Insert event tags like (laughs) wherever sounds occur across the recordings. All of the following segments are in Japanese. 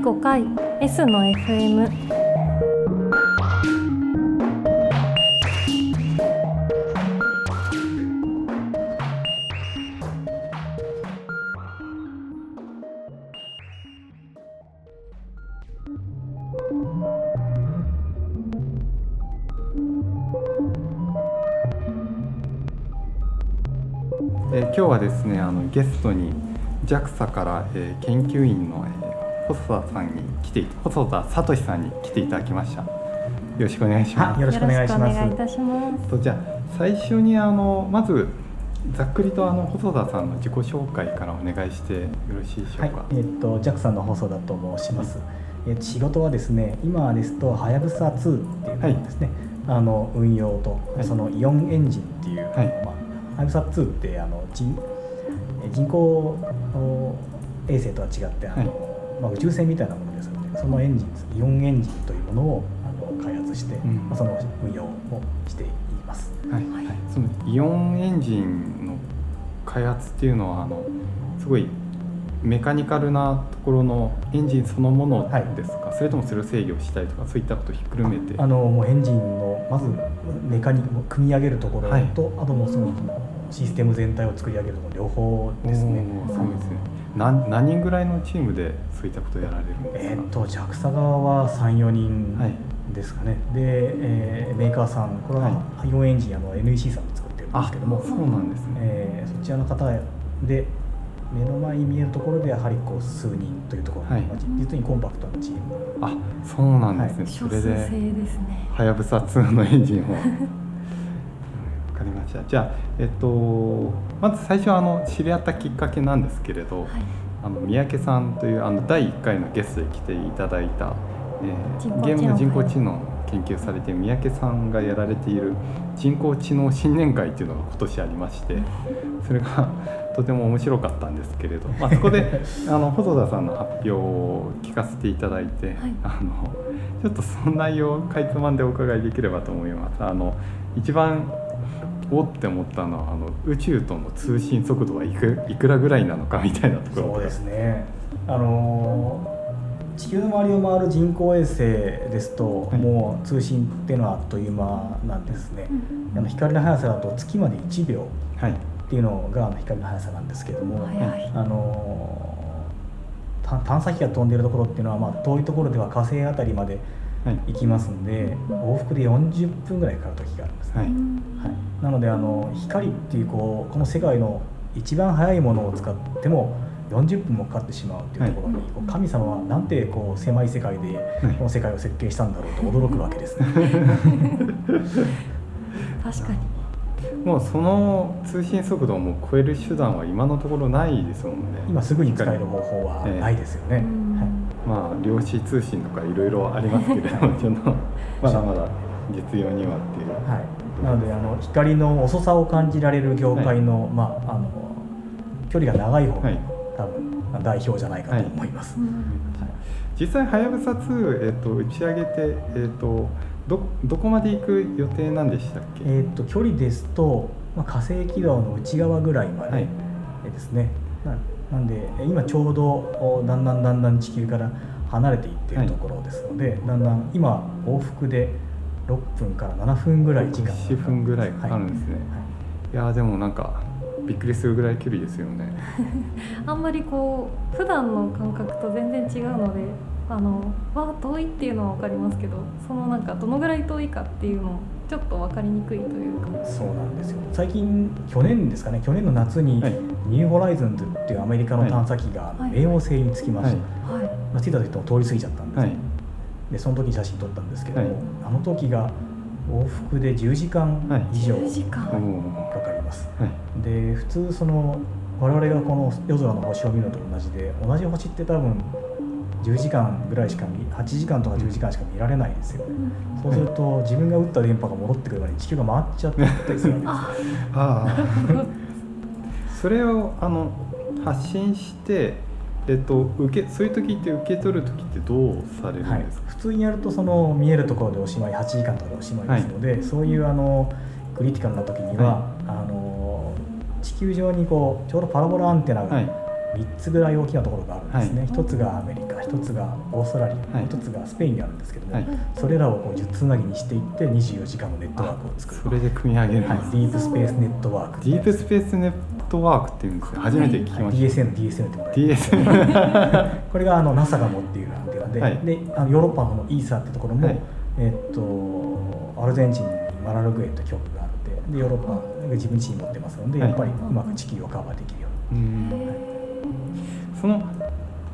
5回 S の FM えー今日はですねあのゲストに JAXA から、えー研究員の、えー細田さんに来て細田聡さんに来ていただきました。よろしくお願いします。よろしくお願いします。とじゃあ最初にあのまずざっくりとあの細田さんの自己紹介からお願いしてよろしいでしょうか、はい、えっと JAXA の細田と申します。え仕事はですね、今ですとはやぶさ2っていうのがですね、あの運用と、はい。そのイオンエンジンっていう、はい。まあはやぶさ2ってあの人え人工お衛星とは違ってあの、まあ宇宙船みたいなものですので、そのエンジンですイオンエンジンというものをあの開発して、うん。まあその運用をしています。はい。はい、そのイオンエンジンの開発っていうのはあのすごいメカニカルなところのエンジンそのものはいですか、それともそれを制御したりとかそういったことをひっくるめて。あのもうエンジンのまずメカニックを組み上げるところと、はい。あともうそのシステム全体を作り上げるところ両方ですね。そうですね何何人ぐらいのチームでそういったことをやられるんですか、えーっと JAXA 側は34人はい。ですかね、で、えーメーカーさんこれははイオンエンジンあの NEC さんで作ってるんですけども、そうなんですね、えーそちらの方で目の前に見えるところでやはりこう数人というところ、はい。まあ実にコンパクトなチーム。あそうなんですね、少数それではやぶさ2のエンジンを。わかりました。じゃあえっとまず最初はあの知り合ったきっかけなんですけれど、はい。あの三宅さんというあの第1回のゲストで来ていただいた、えー、ゲームの人工知能を研究されて三宅さんがやられている人工知能新年会というのが今年ありましてそれがとても面白かったんですけれど、まあ、そこで (laughs) あの細田さんの発表を聞かせていただいて、あのちょっとその内容をかいつまんでお伺いできればと思います。あの一番おって思ったのはあの宇宙との通信速度はいくいくらぐらいなのかみたいなところ。そうですね。あのー地球の周りを回る人工衛星ですと、はいもう通信っていうのはあっという間なんですね、あの光の速さだと月まで1秒はい。っていうのがあの光の速さなんですけども、早いあのーた探査機が飛んでいるところっていうのは、まあ、遠いところでは火星あたりまではい。行きますんで往復で40分ぐらいかかる時があるんですね、はいはい、なのであの光っていうこうこの世界の一番速いものを使っても40分もかかってしまうっていうところに、こう神様はなんてこう狭い世界でこの世界を設計したんだろうと驚くわけですね。(laughs) 確かに。もうその通信速度をもう超える手段は今のところないですもんね。今すぐに使える方法はないですよね。はい。まあ量子通信とかいろいろありますけれどもちょっとまだまだ実用にはっていう。はい、なのであの光の遅さを感じられる業界の,、まあ、あの距離が長い方が、はい。多分代表じゃないかと思います。うん。はい。実際はやぶさ2、えっと打ち上げて、えっとどどこまで行く予定なんでしたっけ、えー、と距離ですと、まあ、火星軌道の内側ぐらいまではい。ですね、ななんでえ今ちょうどおだんだんだんだん地球から離れていっているところですので、だんだん今往復で6分から7分ぐらい時間が。7分ぐらいかかるんですね、い、やーでもなんかびっくりするぐらい距離ですよね。(laughs) あんまりこう普段の感覚と全然違うのであのわあ遠いっていうのは分かりますけどそのなんかどのぐらい遠いかっていうのちょっと分かりにくいというか。そうなんですよ。最近去年ですかね。去年の夏に、はい。ニューホライズンズっていうアメリカの探査機がはい。冥王星に着きました、はい。まあ、着いた時と通り過ぎちゃったんです、はいでその時に写真撮ったんですけども、はい。あの時が往復で10時間以上10時間。かかります、はい。で普通その我々がこの夜空の星を見るのと同じで同じ星って多分10時間ぐらいしか見8時間とか10時間しか見られないですよ。ね、そうすると自分が打った電波が戻ってくるまでに地球が回っちゃったりするわけですあああ (laughs) それをあの発信してえっと受けそういう時って受け取る時ってどうされるはいんですか、、普通にやるとその見えるところでおしまい8時間とかでおしまいですので、そういうあのクリティカルな時には、あの地球上にこうちょうどパラボラアンテナがはい。3つぐらい大きなところがあるんですね、はい。1つがアメリカ1 1つがオーストラリア、はい。1つがスペインにあるんですけども、はい。それらをこう10つなぎにしていって24時間のネットワークを作るそれで組み上げるはい、ディープスペースネットワーク。ディープスペースネットワークっていうんですね初めて聞きました、DSN、DSN って言われて DS これがあの NASA が持っているアンテナで,、はい。であのヨーロッパのイーサってところも、はい。えっとアルゼンチンにマラルグエという局があってでヨーロッパが自分自身持ってますので、はい。やっぱりうまく地球をカバーできるように。うんその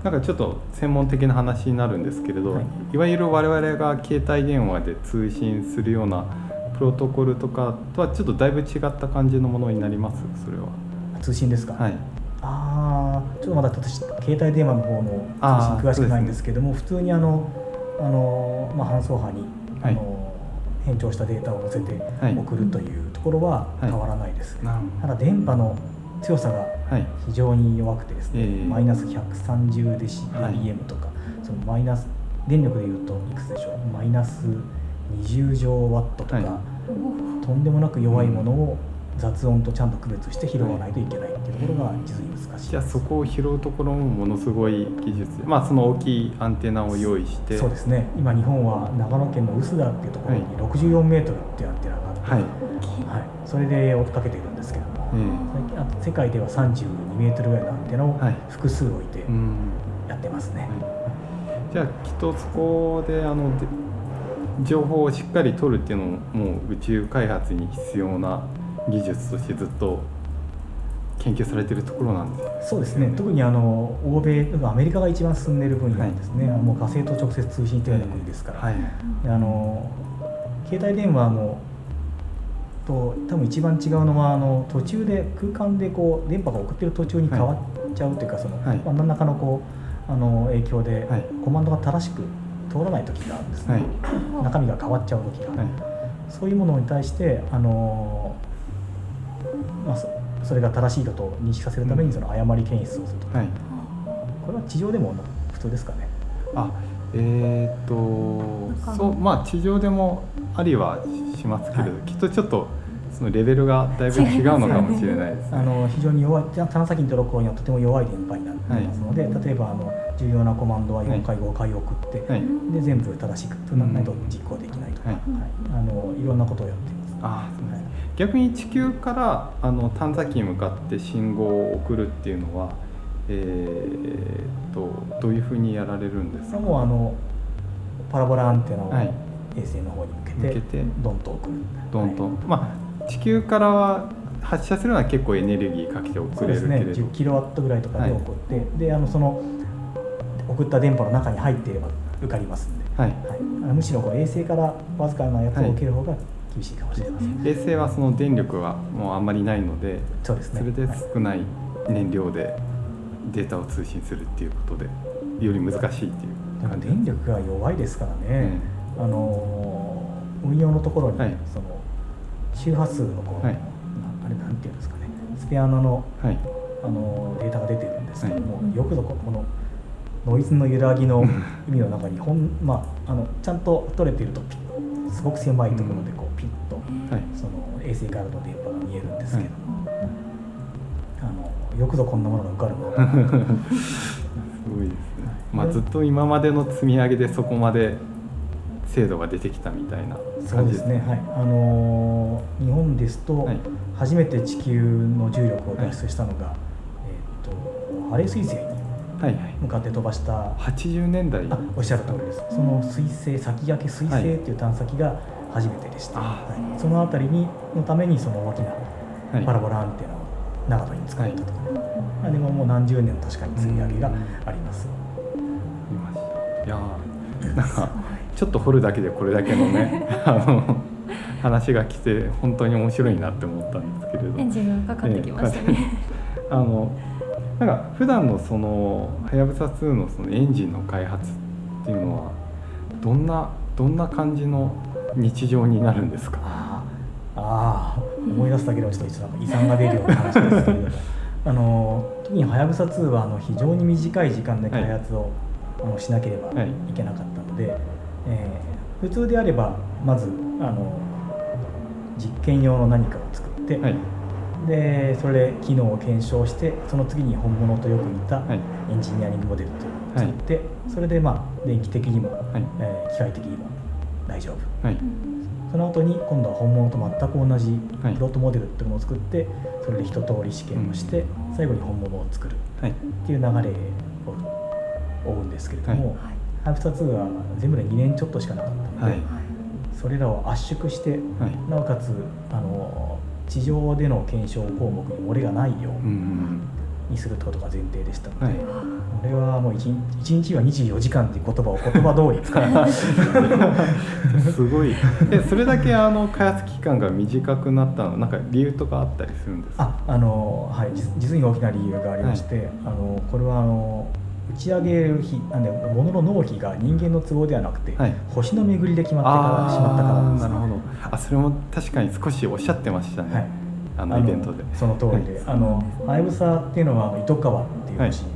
なんかちょっと専門的な話になるんですけれど、はい。い、わゆる我々が携帯電話で通信するようなプロトコルとかとはちょっとだいぶ違った感じのものになります？それは。通信ですか、はいああちょっとまだ私携帯電話の方の詳しくないんですけども、普通にあのあの、まあ、搬送波にあの、変調したデータを載せてはい。送るというところははい。変わらないです、なるただ電波の強さがはい。非常に弱くてですね、ええマイナス130デシはい BM とか、そのマイナス電力でいうといくつでしょう。マイナス20乗ワットとか、はい。とんでもなく弱いものを雑音とちゃんと区別して拾わないといけないっていうところが実に難しいじゃあそこを拾うところもものすごい技術。まあその大きいアンテナを用意して。そうですね。今日本は長野県の臼田っていうところにはい。64メートルっていうアンテナがあって、はい、はい。それで追っかけているんですけども。え最近あと世界では32メートルぐらいのアンテナをはい。複数置いてやってますね、じゃあきっとそこであので情報をしっかり取るっていうのももう宇宙開発に必要な技術としてずっと研究されてるところなんですそうですね。特にあの欧米アメリカが一番進んでいる分野ですね、もう火星と直接通信しているような国ですから、はい。であの携帯電話もと多分一番違うのはあの途中で空間でこう電波が送ってる途中に変わっちゃうというか、そのはい。まあ、何らかのこうあの影響ではい。コマンドが正しく通らない時があるんですね、はい中身が変わっちゃう時が、はいそういうものに対してあの、まあ、そそれが正しいかと認識させるためにその誤り検出をするとか、はい。これは地上でも普通ですかね。あえー、となんか。そうまあ地上でもありはしますけれど、はい。きっとちょっとそのレベルがだいぶ違うのかもしれないですね。あの非常に弱い探査機に届く方にはとても弱い電波になっていますので、例えばあの重要なコマンドは4回5回送って、はい、で全部正しくとならないと実行できないとか、はい。はい。あのいろんなことをやって。います。あーそうですはい。逆に地球からあの探査機に向かって信号を送るっていうのは、えー、とどういうふうにやられるんですか、もうあのパラボラアンテナをはい。衛星の方に向けて向けて。ドンと送る。どんと、はい。まあ地球からは発射するのは結構エネルギーかけてそ送れるけれど、10キロワットぐらいとかで送って、であのその送った電波の中に入っていれば受かりますんで、はい、はい、むしろこう衛星からわずかなやつを受ける方が厳しいかもしれません、衛星はその電力がもうあんまりないのでそうですね。それではい少ない燃料でデータを通信するっていうことでより難しいっていう電力が弱いですからね、あの運用のところに、はい。その周波数のこう、はい。なあれなんていうんですかね。スペアナのはい。あのデータが出てるんですけども、はい。よくぞここのノイズの揺らぎの意味の中にほん、まあ、あのちゃんと取れているとすごく狭いところでこうピッとはい。その衛星からの電波が見えるんですけど。も、あのよくぞこんなものが受かるのかな。すごいですね、まあ、ずっと今までの積み上げでそこまで精度が出てきたみたいなそう感じですね。はい。あの日本ですと、はい。初めて地球の重力を脱出したのが、えー、とハレー彗星にはいはい。向かって飛ばした。80年代。あおっしゃる通りです。その彗星先駆け彗星っていう探査機が初めてでした、あ。はい。そのあたりにのためにその大きなはい。パラボラアンテナを長野に作ったと、あでももう何十年と確かに積み上げがあります、いやーなんかちょっと掘るだけでこれだけのね (laughs) あの話が来て本当に面白いなって思ったんですけれど。エンジンがかかってきましたえね。えあのなんか普段のそのはやぶさ2のそのエンジンの開発っていうのはどんなどんな感じの日常になるんですか？あーあー思い出すだけでもちょっと遺産が出るような話ですけれども。(laughs) あの特にはやぶさ2はあの非常に短い時間で開発を、あのしなければいけなかったので、えー普通であればまずあの実験用の何かを作って、はい。でそれで機能を検証してその次に本物とよく似たはい。エンジニアリングモデルという作って、それでまあ電気的にも、はい。えー機械的にも大丈夫。はい。その後に今度は本物と全く同じはい。プロトモデルっていうものを作ってそれで一通り試験をして最後に本物を作るはい。っていう流れを追うんですけれども、はい。ハイプサ2は全部で2年ちょっとしかなかったので、はい。それらを圧縮してはい。なおかつあの地上での検証項目に漏れがないようにするってことが前提でしたので、はいこれはもう 1, 1日は24時間っていう言葉を言葉通り使う (laughs) すごい。えそれだけあの開発期間が短くなったのなんか理由とかあったりするんですか？ああの、はい、実実に大きな理由がありまして、あのこれはあの打ち上げる日なんで物の納期が人間の都合ではなくて、はい。星の巡りで決まってからしまったからです。なるほど。あそれも確かに少しおっしゃってましたね、はい。あのイベントで。その通りで、はい。あのはやぶさっていうのは糸川っていう星に向かって飛んでい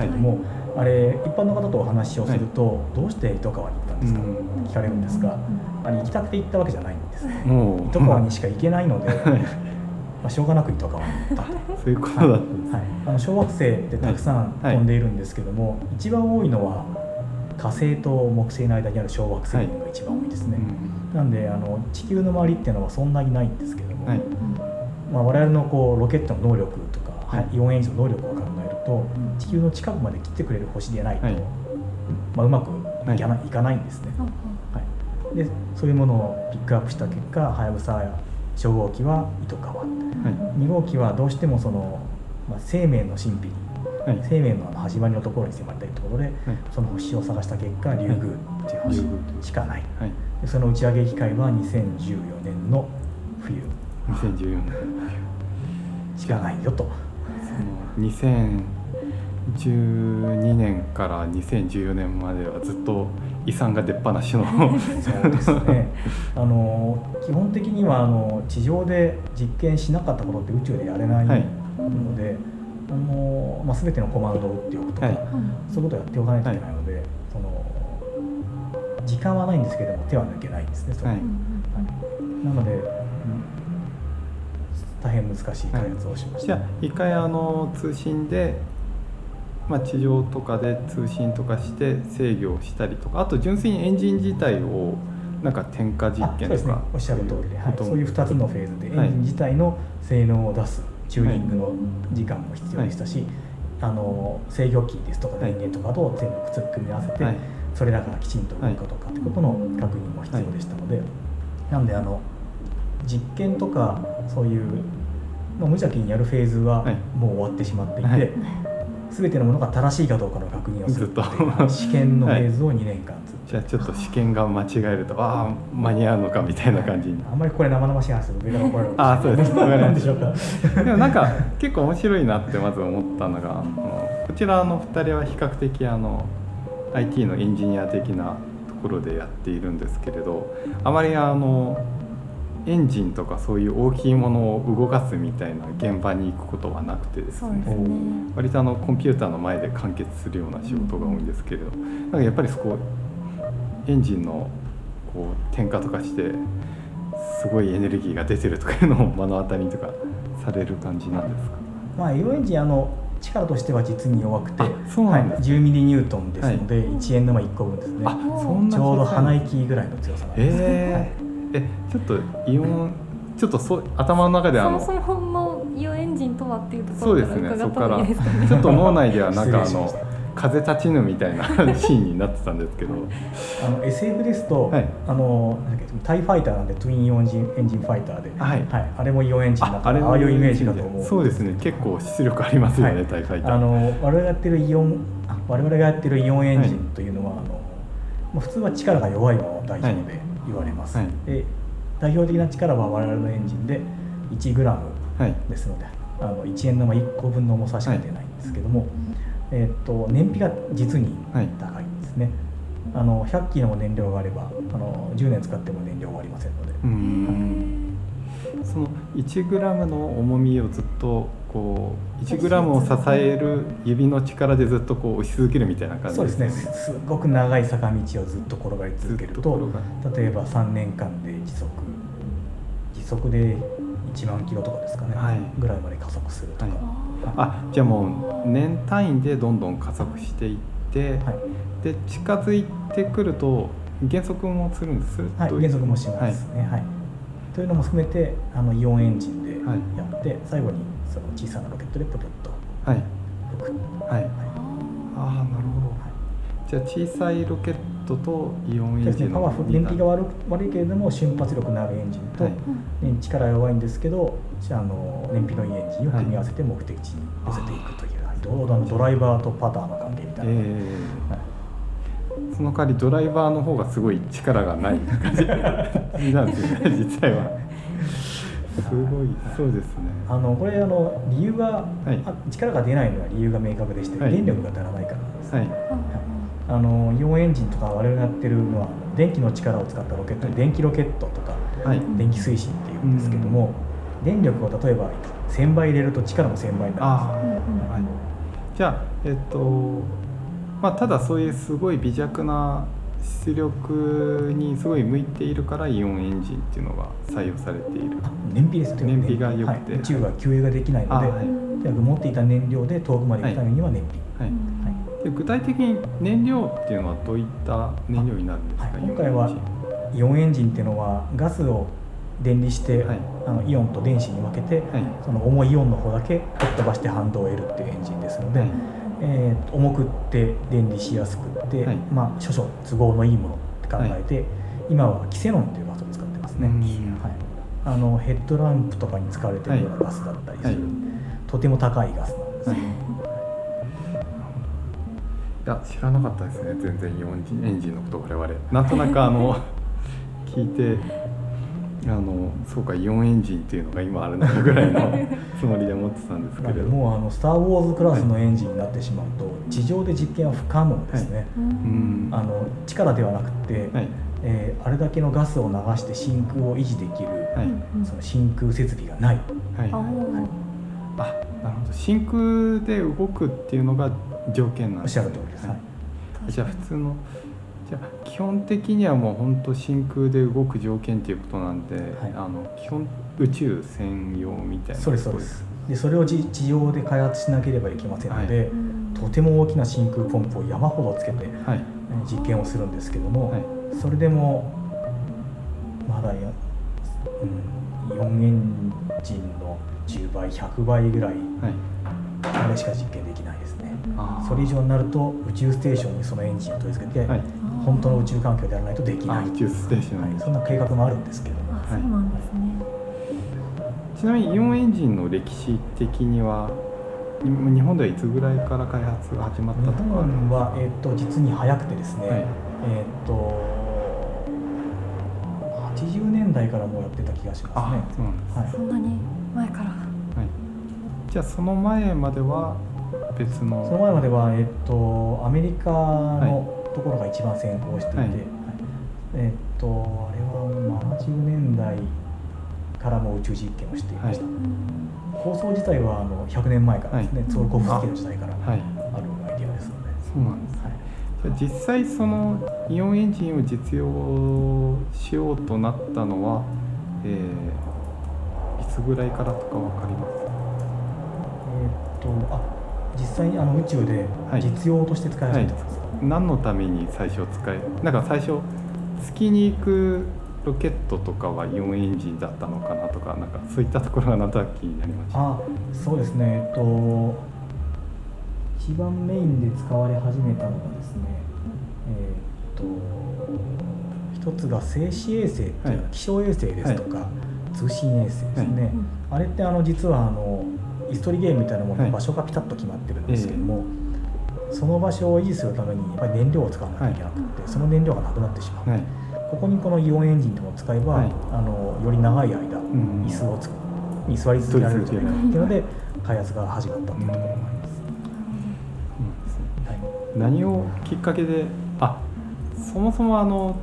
けども、はい。あれ一般の方とお話をすると、どうして糸川に行ったんですか、うん。って聞かれるんですが、あれ行きたくて行ったわけじゃないんです。ね糸川にしか行けないので、(laughs) はい。まあ、しょうがなく糸川に行ったと。そういうことだったんです、はい、あの小惑星ってたくさん飛んでいるんですけども、一番多いのは火星と木星の間にある小惑星が一番多いですね、なんであの地球の周りっていうのはそんなにないんですけども、はい。まあ、我々のこうロケットの能力とか、はい。イオンエンジンの能力を考えると地球の近くまで切ってくれる星でないと、はい。まあ、うまくいかない,、い、かないんですね、はい、でそういうものをピックアップした結果はやぶさや初号機は糸川はい。2号機はどうしてもその、まあ、生命の神秘にはい。生命のあの始まりのところに迫りたいところで、その星を探した結果リュウグウっていう星しかない、はい。でその打ち上げ機会は2014年の冬。2014年しかないよと2012年から2014年まではずっと遺産が出っ放しの (laughs) そうですね。あの基本的にはあの地上で実験しなかったことって宇宙でやれないのはい。で、あのまあ、全てのコマンドを打っておくとか、はい。そういうことをやっておかないといけないので、その時間はないんですけども手は抜けないんですねそれは。い。はい。なので、うん大変難しい開発をしました、じゃあ一回あの通信で、まあ、地上とかで通信とかして制御したりとかあと純粋にエンジン自体をなんか点火実あそうですね。験とかおっしゃる通りで、はい、そういう2つのフェーズではい。エンジン自体の性能を出すチューニングの時間も必要でしたし、あの制御機ですとかはい電源とかと全部くっ組み合わせて、はい。それらがきちんと動くかどうかってことの確認も必要でしたので、なんであの実験とかそういう、まあ、無邪気にやるフェーズははい。もう終わってしまっていて、はい。全てのものが正しいかどうかの確認をすると。試験のフェーズを2年間ずっとじゃあちょっと試験が間違えるとああ間に合うのかみたいな感じに。あんまりこれ生々しい話すると上から怒られるあそうですわかりましたなんでしょうか。(laughs) でもなんか結構面白いなってまず思ったのがあのこちらの2人は比較的あの IT のエンジニア的なところでやっているんですけれどあまりあのエンジンとかそういう大きいものを動かすみたいな現場に行くことはなくてですね。ね。割とあのコンピューターの前で完結するような仕事が多いんですけれど。なんかやっぱりそこエンジンのこう点火とかしてすごいエネルギーが出てるとかいうのを目の当たりにとかされる感じなんですか？まあ、エロエンジンあの力としては実に弱くて、あそうなんですはい、10ミリニュートンですので、1円玉1個分ですね。あそんなちょうど鼻息ぐらいの強さなんです、えー、えちょっとイオンちょっとそう頭の中であのそもそものイオエンジンとはっていうとこそうですろから伺ったねそこかららいいですかね。ちょっと脳内ではなんかあの風立ちぬみたいなシーンになってたんですけど。あの SF ですと、はい。あのなんだっけタイファイターなんで。 Twin Ionジンエンジンファイターで、はいあれもイオンエンジンだからああいうイメージだと思うそうですね結構出力ありますよね、はい。タイファイターあの我々がやってるイオンあ我々がやってるイオンエンジンというのは、あのまあ、普通は力が弱いものを代表で言われます、はい。で代表的な力は我々のエンジンで1グラムはい。ですのであの1円玉1個分の重さしか出ないんですけども、えーっと燃費が実にはい。高いんですね、あの100キロの燃料があればあの10年使っても燃料終わりませんので、うーん。その 1g の重みをずっとこう 1g を支える指の力でずっとこう押し続けるみたいな感じそうですね。すごく長い坂道をずっと転がり続けると例えば3年間で時速時速で1万キロとかですかね、はい。ぐらいまで加速するとか、はい。はあじゃあもう年単位でどんどん加速していって、いはい。で近づいてくると減速もするんです？はい減速もしますね、はい。というのも含めてあのイオンエンジンではい。やって、最後にその小さなロケットでポトッとはい。浮く、はい。あああなるほど。じゃあ小さいロケットとイオンエンですね、ジンのパワフル燃費が悪悪いけれども瞬発力のあるエンジンと、はい。ね力弱いんですけどあの燃費のいいエンジンを組み合わせて目的地に寄せていくという、はい。どうだドライバーとパターの関係みたいな、えはいー。その代わりドライバーの方がすごい力がない感じ。(laughs) なんですよね実際はすごいそうですね。あのこれあの理由が、はい。あ力が出ないのは理由が明確でして、はい。電力が足らないからなんです、はい。ああのイオンエンジンとか我々がやってるのは電気の力を使ったロケット、はい。電気ロケットとかはい。電気推進っていうんですけども、電力を例えば1000倍入れると力も1000倍になるんですはい、じゃあえっとまあただそういうすごい微弱な出力にすごい向いているからイオンエンジンっていうのが採用されている。あ燃費です燃費が良くて。はい。宇宙は給油ができないので、あはい。持っていた燃料で遠くまで行くためには燃費、はい。はい。で具体的に燃料っていうのはどういった燃料になるんですか、今回はイオンエンジンっていうのはガスを電離して、はい。あのイオンと電子に分けて、はい。その重いイオンの方だけ吹っ飛ばして反動を得るっていうエンジンですので、はいえー重くって電離しやすくって、はい。まあ少々都合のいいものって考えて、今はキセノンというガスを使ってますね、うん。はい、あのヘッドランプとかに使われてるようなガスだったりする、はい。とても高いガスなんですい。い。や知らなかったですね。全然イオンエンジンのこと我々。なんとなくあの (laughs) 聞いてあのそうかイオンエンジンっていうのが今あるのかぐらいの (laughs) つもりで思ってたんですけれど。でもうあのスター・ウォーズクラスのエンジンになってしまうと、地上で実験は不可能ですね、ううん。んあの力ではなくて、はい。えーあれだけのガスを流して真空を維持できる、はい。うんその真空設備がない、はい。あーあなるほど。真空で動くっていうのが条件なんおっしですねゃる通りです、はい。じゃあ普通のじゃあ基本的にはもう本当真空で動く条件ということなんで、あの基本宇宙専用みたいなそうです。そうです。でそれを地地上で開発しなければいけませんので、うんとても大きな真空ポンプを山ほどつけて実験をするんですけども、はい。それでもまだや、うん、イオンエンジンの10倍100倍ぐらいはい。あれしか実験できないですね。それ以上になると宇宙ステーションにそのエンジンを取り付けて、はい本当の宇宙環境でやらないとできない。あ宇宙ステーションはい、そんな計画もあるんですけど。もあそうなんですね。ちなみにイオンエンジンの歴史的には今日本ではいつぐらいから開発が始まった日とか本は、えー、と実に早くてですね、はい。えっ、と80年代からもうやってた気がしますあねそうなんです、はい。そんなに前から。はい、じゃあその前までは別のその前までは、えっと、アメリカのところが一番先行していて、はい。はいえっと、あれは70年代からも宇宙実験をしていました、構想自体はあの100年前からですね、はい。ツォルコフスキーの時代からあはい。るアイデアですので、そうなんですはい実際そのイオンエンジンを実用しようとなったのは、えーいつぐらいからとかわかります？えっとあ実際にあの宇宙ではい。実用として使い始めてます、何のために最初使えなんか最初月に行くロケットとかはイオンエンジンだったのかなとかなんかそういったところがなんとなく気になりました。あそうですね。えっと一番メインで使われ始めたのがですねえっと一つが静止衛星っていうのははい気象衛星ですとか、通信衛星ですね、うん。あれってあの実はあの椅子取りゲームみたいなものはい。で場所がピタッと決まってるんですけども、その場所を維持するためにやっぱり燃料を使わなきゃいけなくて、その燃料がなくなってしまう、はい。ここにこのイオンエンジンとかを使えば、はい。あのより長い間、ん椅子をつに座り続けられるんじゃないかっていうので開発が始まったっていうところもあります、うん。何をきっかけであそもそもあの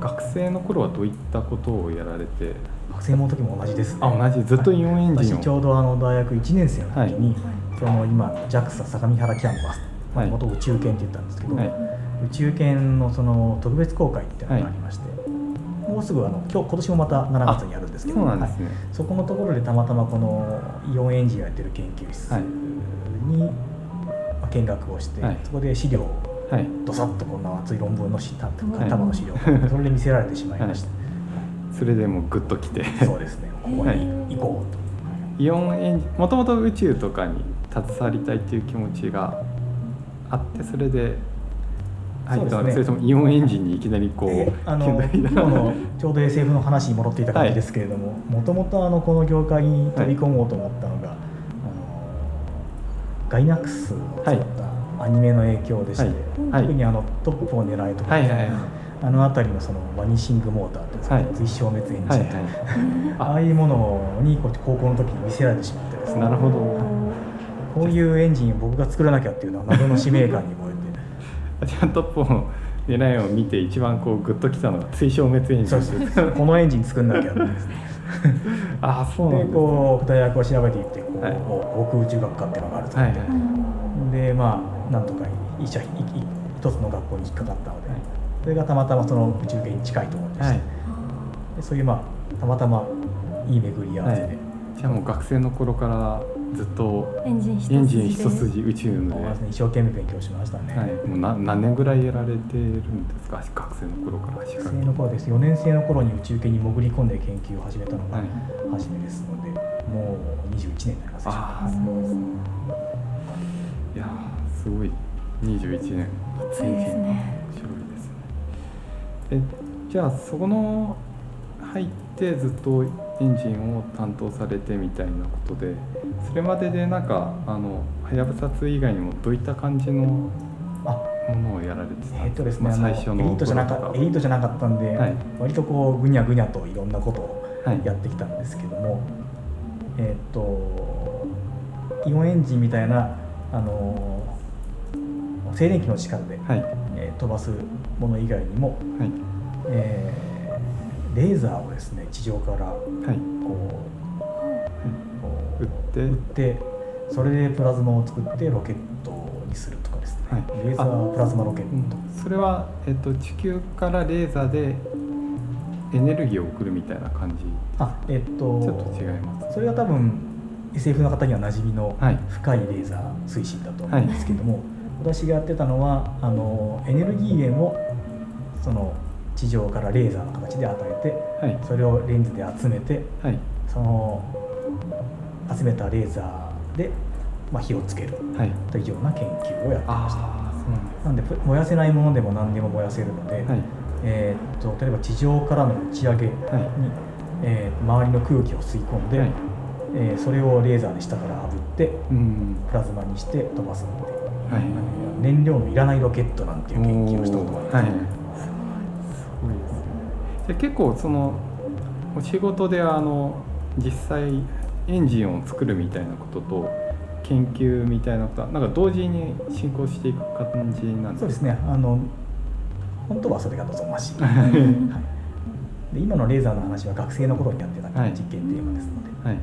学生の頃はどういったことをやられて？学生の時も同じですね。あ同じ。ずっとイオンエンジンを。私ちょうどあの大学1年生の時に、はいその今 JAXA 相模原キャンパスはい。元々宇宙研って言ったんですけど、はい。宇宙研のその特別公開っていうのがありまして、もうすぐあの今日今年もまた7月にやるんですけどそこのところでたまたまこのイオンエンジンをやってる研究室はい。にまあ見学をして、はい。そこで資料はい。どさっとこんな熱い論文の束の資料、(laughs) それで見せられてしまいました、それでもうグッときて。そうですね。ここに行こうと、イオンエンジンもともと宇宙とかに携わりたいっていう気持ちがあってそれで入ったのでそそうですねれともイオンエンジンにいきなりこうであの (laughs) 今のちょうど SF の話に戻っていた感じですけれどももともとこの業界に飛び込もうと思ったのが、あのガイナックスを作ったアニメの影響でして、はい。はい。特にあのトップを狙いとか、はいはいはい。あの辺りのそのバニシングモーターとか、はい。追消滅エンジンとはいか、はああいうものにこう高校の時に見せられてしまってですね。いなるほどこういうエンジンを僕が作らなきゃっていうのは謎の使命感に燃えて。ちゃんトップを狙いを見て一番こうグッときたのが追消滅エンジンそうですこのエンジン作んなきゃってあ (laughs) あそうなんでですこう大学を調べていってこう、はい。航空宇宙学科っていうのがあるとはいはいでまあなんとか一社いい一つの学校に引っかかったので、それがたまたまその宇宙系に近いところでして、はい。でそういうまあたまたまいい巡り合わせで、はい。じゃあもう学生の頃からずっとエンジン一筋エンジン一で筋宇宙の一生懸命勉強しましたね、はい、もうな何年ぐらいやられてるんですか？学生の頃から仕学生の頃です。4年生の頃に宇宙系に潜り込んで研究を始めたのがはい。初めですので、もう21年になりますでしょうああいやーすごい。21年。熱いですね。面白いですね。えじゃあそこの入ってずっとエンジンを担当されてみたいなことでそれまででなんかあのはやぶさ2以外にもどういった感じのもあのをやられてたえっとですね、まああの最初のエリートじゃなかエリートじゃなかったんで、はい。割とこうぐにゃぐにゃといろんなことをはいやってきたんですけども、えっとイオンエンジンみたいなあの静電気の力で、はい。えー飛ばすもの以外にも、はい。えーレーザーをですね地上からこはい、うこう打って。打ってそれでプラズマを作ってロケットにするとかですね、はい。レーザープラズマロケット、うん。それは、えっと、地球からレーザーでエネルギーを送るみたいな感じ？あえっとちょっと違いますそれが多分 SF の方には馴染みのはい。深いレーザー推進だと思うんですけども、私がやってたのはあのエネルギー源をその地上からレーザーの形で与えはい。てそれをレンズで集めてはい。その集めたレーザーで、まあ、火をつけるはい。というような研究をやってました。ああそうなんで燃やせないものでも何でも燃やせるので、はい。えーっと例えば地上からの打ち上げに、はい。えー周りの空気を吸い込んで、はい。えーそれをレーザーで下から炙ってうん。プラズマにして飛ばすっていう、はい。燃料のいらないロケットなんていう研究をしたことがありますねじゃあ結構そのお仕事であの実際エンジンを作るみたいなことと研究みたいなことはなんか同時に進行していく感じなんでか？そうですすね。あの本当はそれが望ましい、(laughs) はい。はいで今のレーザーの話は学生の頃にやってたはい。実験テーマですので、はい。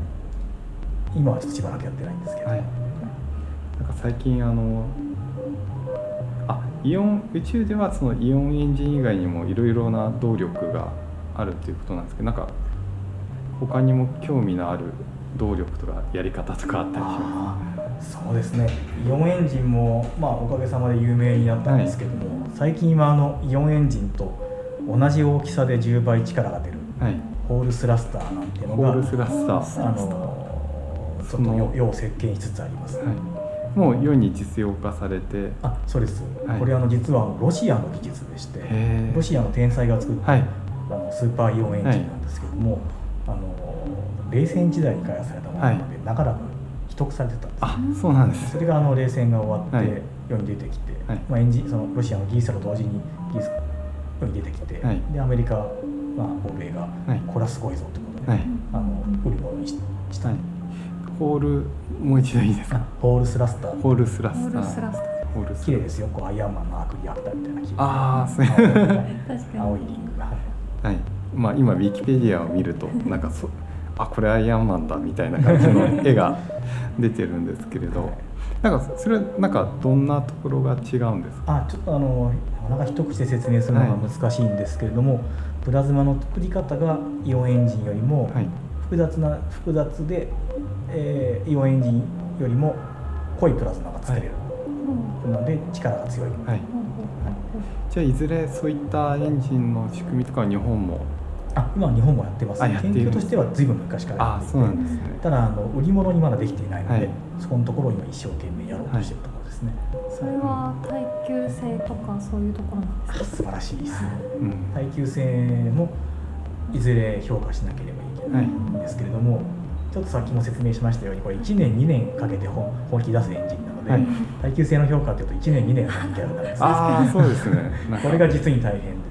今はちょっとしばらくやってないんですけど、はい、なんか最近あのあイオン宇宙ではそのイオンエンジン以外にもいろいろな動力があるっていうことなんですけどなんか他にも興味のある動力とかやり方とかあったりしまあーそうですね。イオンエンジンも、まあ、おかげさまで有名になったんですけども、最近はあのイオンエンジンと同じ大きさで10倍力が出るすはい。ホールスラスターなんていうのがホールスラスター、あのちょっと世世を席巻しつつあります、はい、もう世に実用化されて。あそうです、はい。これあの実はロシアの技術でしてロシアの天才が作った、はい。あのスーパーイオンエンジンなんですけども、あの冷戦時代に開発されたものなので、長らく秘匿されてたんですあそうなんです。それがあの冷戦が終わっはい。て世に出てきて、はい。まあ、エンジンそのロシアの技術者と同時に技術世に出てきて、はい。でアメリカ、まあ、欧米が、はい。これはすごいぞということで、はい、あの売るものにしした、はい、ホールもう一度いいですか？あホールスラスター。ホールスラホースター。ルスラスタホールスラスター。綺麗ですよこうアイアンマンのアークリアクターみたいなああそう。確かに。青いリングが。はい。はい、まあ今ウィキペディアを見るとなんかそあこれアイアンマンだみたいな感じの絵が出てるんですけれど。なんかそれなんかどんなところが違うんですか？あちょっとあのなかなか一口で説明するのが難しいんですけれども、プラズマの作り方がイオンエンジンよりもはい。複雑な複雑で、えーイオンエンジンよりも濃いプラズマが作れる。うんので力が強い。はい。じゃあいずれそういったエンジンの仕組みとかは日本も。あ今は日本もやってます、あやっている。研究としては随分昔からやっていてそうなんですね。ただあの売り物にまだできていないので、はい。そこのところを今一生懸命やろうとしているところですね、それは耐久性とかそういうところなんですか？素晴らしいですね。うん。耐久性もいずれ評価しなければいけないんですけれども、ちょっとさっきも説明しましたようにこれ1年2年かけて本本気出すエンジンなので、はい。耐久性の評価というと1年2年の人気あるんですああそうですね。(laughs) これが実に大変で。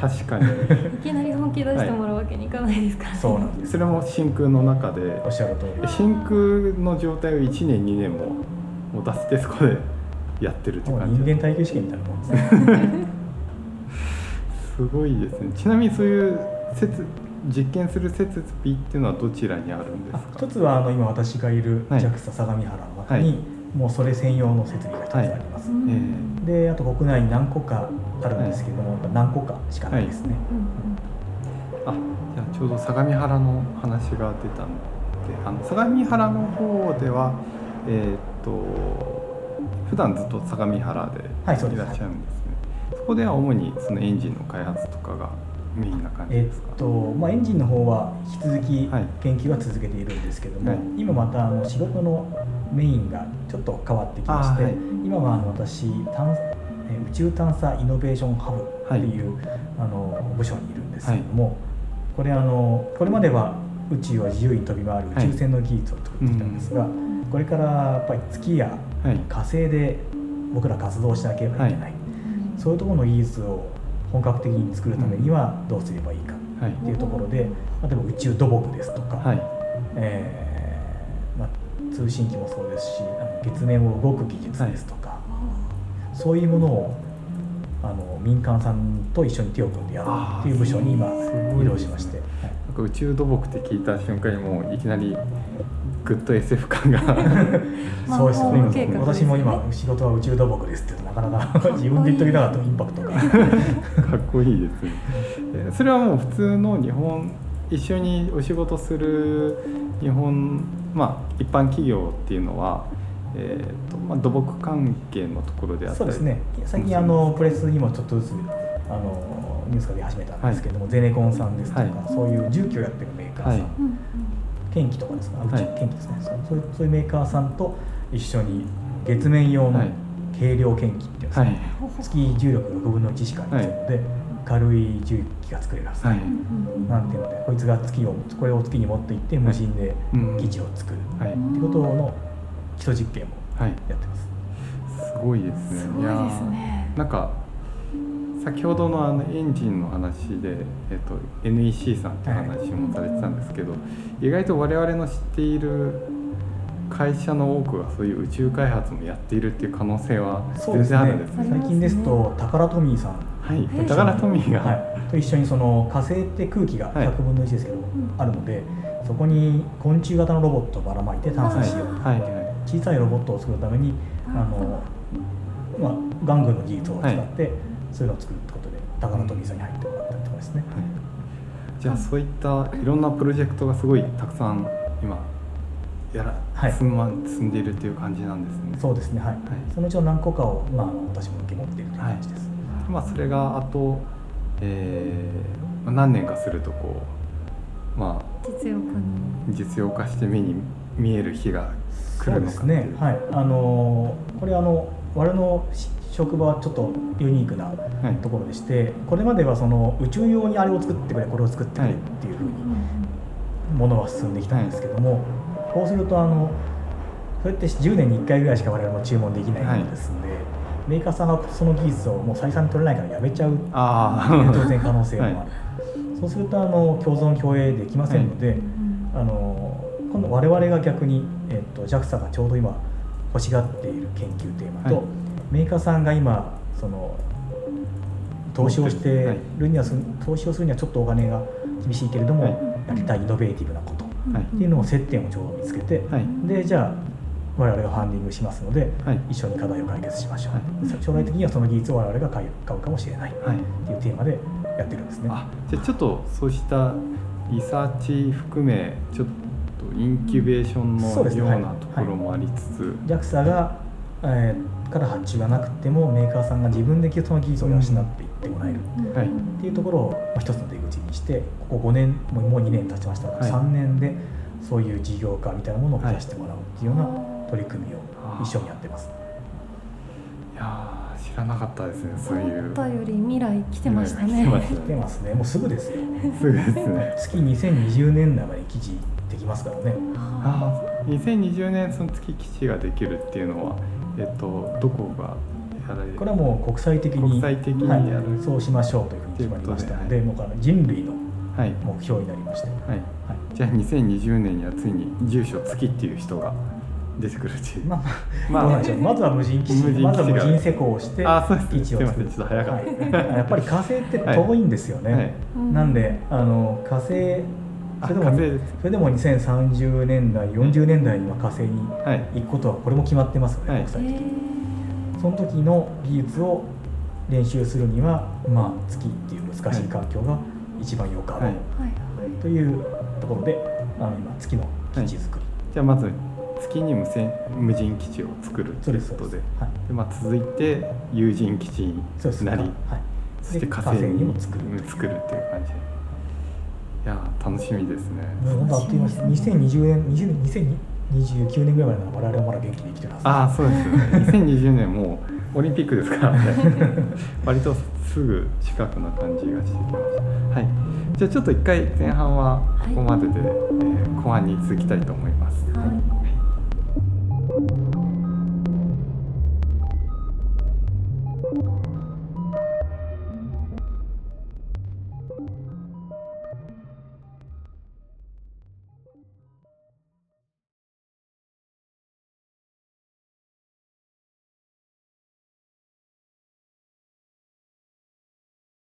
確かに。いきなり本気出してもらうわけにいかないですからね、そうなんです。それも真空の中でおっしゃる通り。真空の状態を1年2年も持たせてそこでやってるってもう感じ人間耐久試験みたいなもんですね。(laughs) (laughs) すごいですね。ちなみにそういう設実験する設備っていうのはどちらにあるんであすか？一つはあの今私がいるはい。JAXA 相模原の中に、はい。もうそれ専用の設備が一つあります、うんえであと国内に何個かあるんですけども、何個かしかないですね、うんあじゃあちょうど相模原の話が出たのであの相模原の方ではえーっと普段ずっと相模原でいらっしゃるんですね、そこでは主にそのエンジンの開発とかがメインな感じえですか、っとまあ、エンジンの方は引き続きはい。研究は続けているんですけども、はい。今またあの仕事のメインがちょっと変わってきまして、はい。今はあの私探え宇宙探査イノベーションハブっていう、あの部署にいるんですけども、これあのこれまでは宇宙を自由に飛び回る宇宙船の技術を作ってきたんですが、これからやっぱり月やはい。火星で僕ら活動しなければいけない、そういうところの技術を本格的に作るためにはどうすればいいかはい。っていうところで、例えば宇宙土木ですとか、はい。えーまあ、通信機もそうですしあの月面を動く技術ですとか、そういうものをあの民間さんと一緒に手を組んでやろうっていう部署に今移動しまして、はい。なんか宇宙土木って聞いた瞬間にもういきなりグッド SF 感が。(laughs) まあそうですね。画ですね。私も今仕事は宇宙土木ですってなかなか (laughs) 自分で言っときながらとインパクトが。かっこいい。ですね。えーそれはもう普通の日本一緒にお仕事する日本まあ一般企業っていうのはえーとまあ、土木関係のところであったり。そうですね。最近あのプレスにもちょっとずつあのニュースが出始めたんですけども、ゼネコンさんですとか、はい。そういう重機をやってるメーカーさん、はい。うん天気とかですか、宇宙はい天気ですね。そうそういうそういうメーカーさんと一緒に月面用のはい。軽量研機っていうんですか、はい。月重力が6分の1しかないので、軽い重機が作れるはず、はい。うんなんていうのでこいつが月をこれを月に持って行って無人でうん基地を作る、はい。ってことの基礎実験もはい。やってます。すごいですね。すごいですね。なんか先ほどのあのエンジンの話で、えっと、NEC さんって話もされてたんですけど、意外と我々の知っている会社の多くがそういう宇宙開発もやっているっていう可能性は全然あるんですね。ね。最近ですとタカラトミーさん。はい。え、だからトミーが、はい、と一緒にその火星って空気がはい。100分の1ですけど、ん。あるのでそこに昆虫型のロボットをばらまいて探査しようと、はい。はい。小さいロボットを作るためにあの、まあ、玩具の技術を使って、そういうのを作るってことでタカラトミーさんに入ってもらったりとかですね、はい。じゃあそういったいろんなプロジェクトがすごいたくさん今やら、はい。進ま進んでいるっていう感じなんですね。そうですねはい、い。そのうちの何個かを、まあ、私も受け持っているという感じです、まあそれがあと、えーまあ何年かするとこうまあ実用化に実用化して目に見える日が来るですねのかっていう。はい。あのこれあの我々のし職場はちょっとユニークなはい。ところでして、これまではその宇宙用にあれを作ってくれこれを作ってくれっていうふうにものは進んできたんですけども、こうするとあのそれって10年に1回ぐらいしか我々も注文できないものですので、メーカーさんがその技術をもう採算取れないからやめちゃうあ当然可能性もある、(laughs) はい。そうするとあの共存共栄できませんので、あの今度我々が逆に、えっと JAXA がちょうど今欲しがっている研究テーマと、はい。メーカーさんが今その投資をしてるにはす投資をするにはちょっとお金が厳しいけれども、はい。やりたいイノベーティブなことっはいていうのを接点をちょうど見つけて、はい。でじゃあ我々がファンディングしますので、はい。一緒に課題を解決しましょう、将来的にはその技術を我々が買うかもしれないはい。っていうテーマでやってるんですね。あじゃあちょっとそうしたリサーチ含めちょっとインキュベーションのようなところもありつつ、JAXA が、えーから発注がなくてもメーカーさんが自分でその技術を養っていってもらえる。はい。っていうところをまあ一つの出口にしてここ5年もうもう2年経ちましたが、はい。3年でそういう事業化みたいなものを目指してもらうっていうような取り組みを一緒にやってます。いやー知らなかったですねそういう。思ったより未来来てましたね。来てました来てますね。もうすぐですよ。(laughs) すぐですね。月2020年代まで記事できますからね。ああ2020年その月基地ができるっていうのはえっとどこがやられる？これはもう国際的に国際的にはいやる？そうしましょうというふうに決まりました。のでというもう人類のはい。目標になりまして、はい。はい。じゃあ2020年にはついに住所月っていう人が出てくるっていう。まあまあどうなんでしょう。まずは無人基地無人基地が。まずは無人施工をしてあそうですね。基地を作る。すいません。ちょっと早かったはい。やっぱり火星って遠いんですよね、なんであの火星あそれでもそれでも2030年代40年代には火星にはい行くことはこれも決まってますよね、はい。国際的に。えその時の技術を練習するには、まあ、月っていう難しい環境が一番よかろうというところであの今月の基地作り、じゃあまず月に無線無人基地を作るとそういうことで。でまあ、続いて有人基地にそうです。なりはい、そしてで火星ににも作るう。ん作るっていう感じでいやー楽しみですね。もう本当あっという間です。2020年20 2029年ぐらいまでなら我々はまだ元気に生きてるはずああそうですよね。2020年もうオリンピックですからね。(laughs) 割とすぐ近くな感じがしてきました。はい。じゃあちょっと一回前半はここまでで、えー後半に続きたいと思います、はい